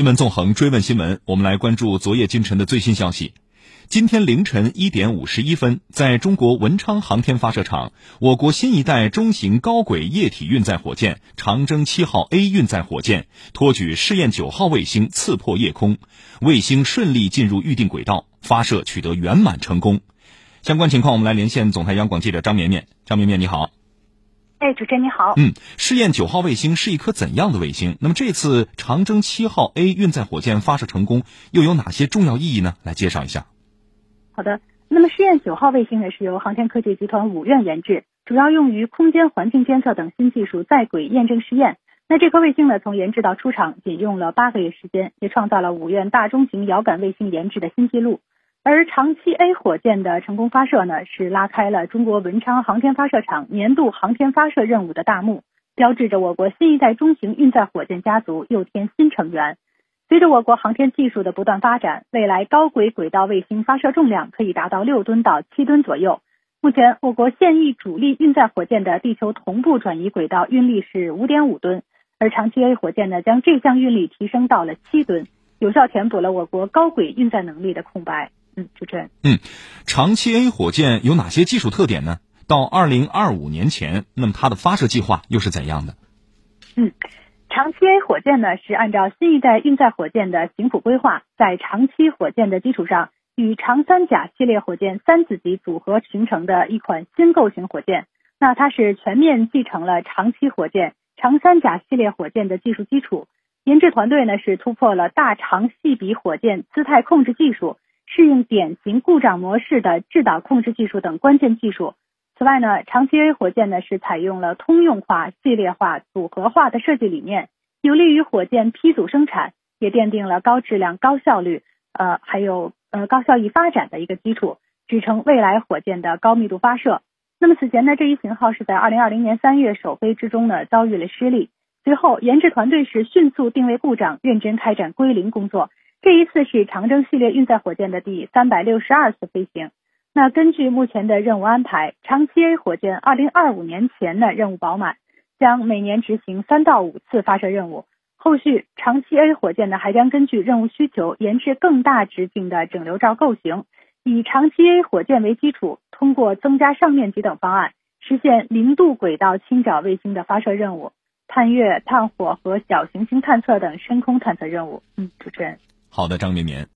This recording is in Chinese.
新闻纵横追问新闻，我们来关注昨夜今晨的最新消息。今天凌晨一点五十一分，在中国文昌航天发射场，我国新一代中型高轨液体运载火箭长征七号 A 运载火箭托举试验九号卫星刺破夜空，卫星顺利进入预定轨道，发射取得圆满成功。相关情况，我们来连线总台央广记者张绵绵。张绵绵，你好。哎，主持人你好。嗯，试验九号卫星是一颗怎样的卫星？那么这次长征七号 A 运载火箭发射成功，又有哪些重要意义呢？来介绍一下。好的，那么试验九号卫星呢，是由航天科技集团五院研制，主要用于空间环境监测等新技术在轨验证试验。那这颗卫星呢，从研制到出厂仅用了八个月时间，也创造了五院大中型遥感卫星研制的新纪录。而长七 A 火箭的成功发射呢，是拉开了中国文昌航天发射场年度航天发射任务的大幕，标志着我国新一代中型运载火箭家族又添新成员。随着我国航天技术的不断发展，未来高轨轨道卫星发射重量可以达到六吨到七吨左右。目前，我国现役主力运载火箭的地球同步转移轨道运力是五点五吨，而长七 A 火箭呢，将这项运力提升到了七吨，有效填补了我国高轨运载能力的空白。嗯，主持人。嗯，长期 A 火箭有哪些技术特点呢？到二零二五年前，那么它的发射计划又是怎样的？嗯，长期 A 火箭呢是按照新一代运载火箭的型谱规划，在长期火箭的基础上，与长三甲系列火箭三子级组合形成的一款新构型火箭。那它是全面继承了长期火箭、长三甲系列火箭的技术基础。研制团队呢是突破了大长细比火箭姿态控制技术。适应典型故障模式的制导控制技术等关键技术。此外呢，长七 A 火箭呢是采用了通用化、系列化、组合化的设计理念，有利于火箭批组生产，也奠定了高质量、高效率，呃，还有呃高效益发展的一个基础，支撑未来火箭的高密度发射。那么此前呢，这一型号是在二零二零年三月首飞之中呢遭遇了失利，随后研制团队是迅速定位故障，认真开展归零工作。这一次是长征系列运载火箭的第三百六十二次飞行。那根据目前的任务安排，长七 A 火箭二零二五年前呢任务饱满，将每年执行三到五次发射任务。后续长七 A 火箭呢还将根据任务需求研制更大直径的整流罩构型，以长七 A 火箭为基础，通过增加上面积等方案，实现零度轨道倾角卫星的发射任务，探月、探火和小行星探测等深空探测任务。嗯，主持人。好的，张绵绵。